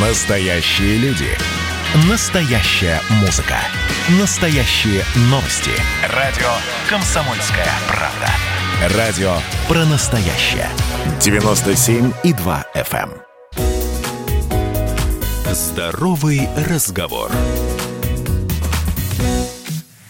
Настоящие люди. Настоящая музыка. Настоящие новости. Радио «Комсомольская правда». Радио про настоящее. 97,2 FM. эм. Здоровый разговор.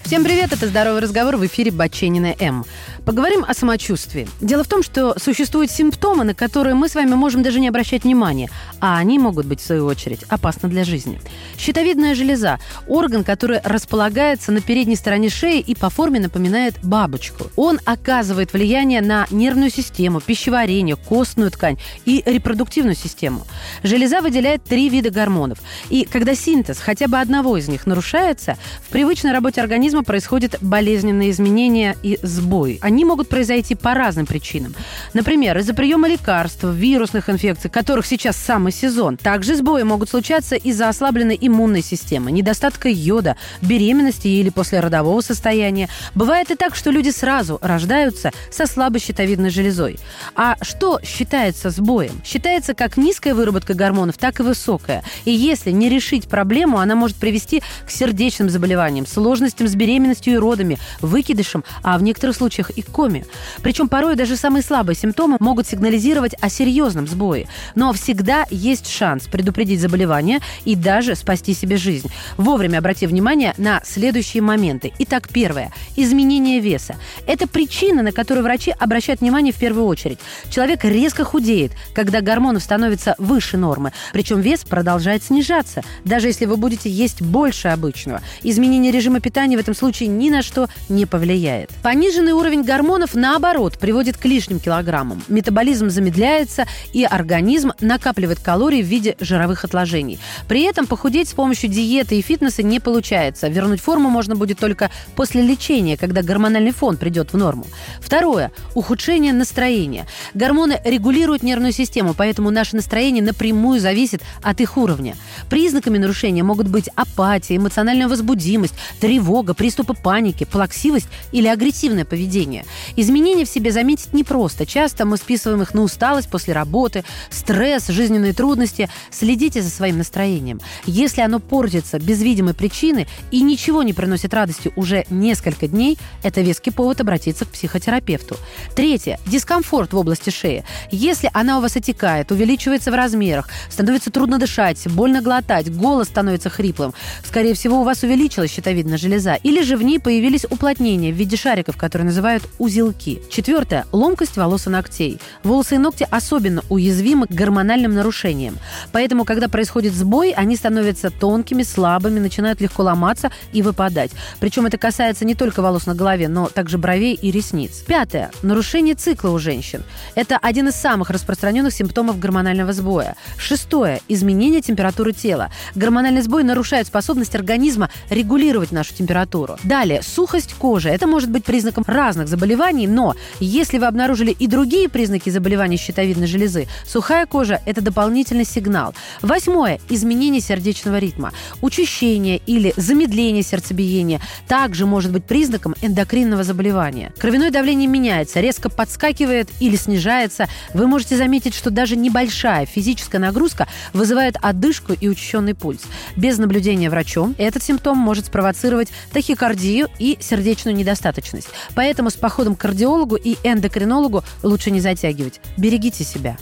Всем привет, это «Здоровый разговор» в эфире Баченина М. Поговорим о самочувствии. Дело в том, что существуют симптомы, на которые мы с вами можем даже не обращать внимания, а они могут быть, в свою очередь, опасны для жизни. Щитовидная железа – орган, который располагается на передней стороне шеи и по форме напоминает бабочку. Он оказывает влияние на нервную систему, пищеварение, костную ткань и репродуктивную систему. Железа выделяет три вида гормонов. И когда синтез хотя бы одного из них нарушается, в привычной работе организма происходят болезненные изменения и сбои. Они могут произойти по разным причинам. Например, из-за приема лекарств, вирусных инфекций, которых сейчас самый сезон. Также сбои могут случаться из-за ослабленной иммунной системы, недостатка йода, беременности или послеродового состояния. Бывает и так, что люди сразу рождаются со слабой щитовидной железой. А что считается сбоем? Считается как низкая выработка гормонов, так и высокая. И если не решить проблему, она может привести к сердечным заболеваниям, сложностям с беременностью и родами, выкидышам, а в некоторых случаях и коме. Причем порой даже самые слабые симптомы могут сигнализировать о серьезном сбое. Но всегда есть шанс предупредить заболевание и даже спасти себе жизнь. Вовремя обрати внимание на следующие моменты. Итак, первое. Изменение веса. Это причина, на которую врачи обращают внимание в первую очередь. Человек резко худеет, когда гормонов становится выше нормы. Причем вес продолжает снижаться, даже если вы будете есть больше обычного. Изменение режима питания в этом случае ни на что не повлияет. Пониженный уровень гормонов, наоборот, приводит к лишним килограммам. Метаболизм замедляется, и организм накапливает калории в виде жировых отложений. При этом похудеть с помощью диеты и фитнеса не получается. Вернуть форму можно будет только после лечения, когда гормональный фон придет в норму. Второе. Ухудшение настроения. Гормоны регулируют нервную систему, поэтому наше настроение напрямую зависит от их уровня. Признаками нарушения могут быть апатия, эмоциональная возбудимость, тревога, приступы паники, плаксивость или агрессивное поведение. Изменения в себе заметить непросто. Часто мы списываем их на усталость после работы, стресс, жизненные трудности. Следите за своим настроением. Если оно портится без видимой причины и ничего не приносит радости уже несколько дней, это веский повод обратиться к психотерапевту. Третье. Дискомфорт в области шеи. Если она у вас отекает, увеличивается в размерах, становится трудно дышать, больно глотать, голос становится хриплым, скорее всего, у вас увеличилась щитовидная железа, или же в ней появились уплотнения в виде шариков, которые называют узелки. Четвертое. Ломкость волос и ногтей. Волосы и ногти особенно уязвимы к гормональным нарушениям. Поэтому, когда происходит сбой, они становятся тонкими, слабыми, начинают легко ломаться и выпадать. Причем это касается не только волос на голове, но также бровей и ресниц. Пятое. Нарушение цикла у женщин. Это один из самых распространенных симптомов гормонального сбоя. Шестое. Изменение температуры тела. Гормональный сбой нарушает способность организма регулировать нашу температуру. Далее. Сухость кожи. Это может быть признаком разных заболеваний, но если вы обнаружили и другие признаки заболевания щитовидной железы, сухая кожа – это дополнительный сигнал. Восьмое – изменение сердечного ритма. Учащение или замедление сердцебиения также может быть признаком эндокринного заболевания. Кровяное давление меняется, резко подскакивает или снижается. Вы можете заметить, что даже небольшая физическая нагрузка вызывает одышку и учащенный пульс. Без наблюдения врачом этот симптом может спровоцировать тахикардию и сердечную недостаточность. Поэтому с походом к кардиологу и эндокринологу лучше не затягивать. Берегите себя.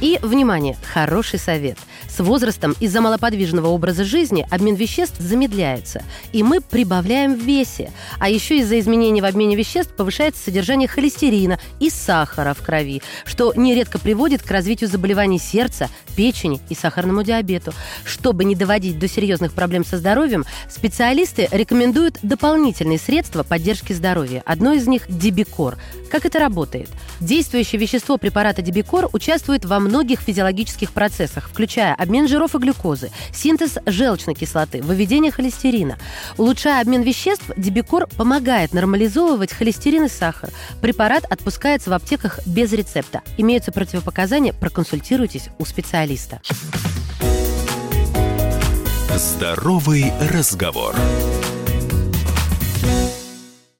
И, внимание, хороший совет. С возрастом из-за малоподвижного образа жизни обмен веществ замедляется, и мы прибавляем в весе. А еще из-за изменений в обмене веществ повышается содержание холестерина и сахара в крови, что нередко приводит к развитию заболеваний сердца, печени и сахарному диабету. Чтобы не доводить до серьезных проблем со здоровьем, специалисты рекомендуют дополнительные средства поддержки здоровья. Одно из них – Дебикор. Как это работает? Действующее вещество препарата Дебикор участвует во многих физиологических процессах, включая обмен жиров и глюкозы, синтез желчной кислоты, выведение холестерина. Улучшая обмен веществ, Дебикор помогает нормализовывать холестерин и сахар. Препарат отпускается в аптеках без рецепта. Имеются противопоказания, проконсультируйтесь у специалиста. Здоровый разговор.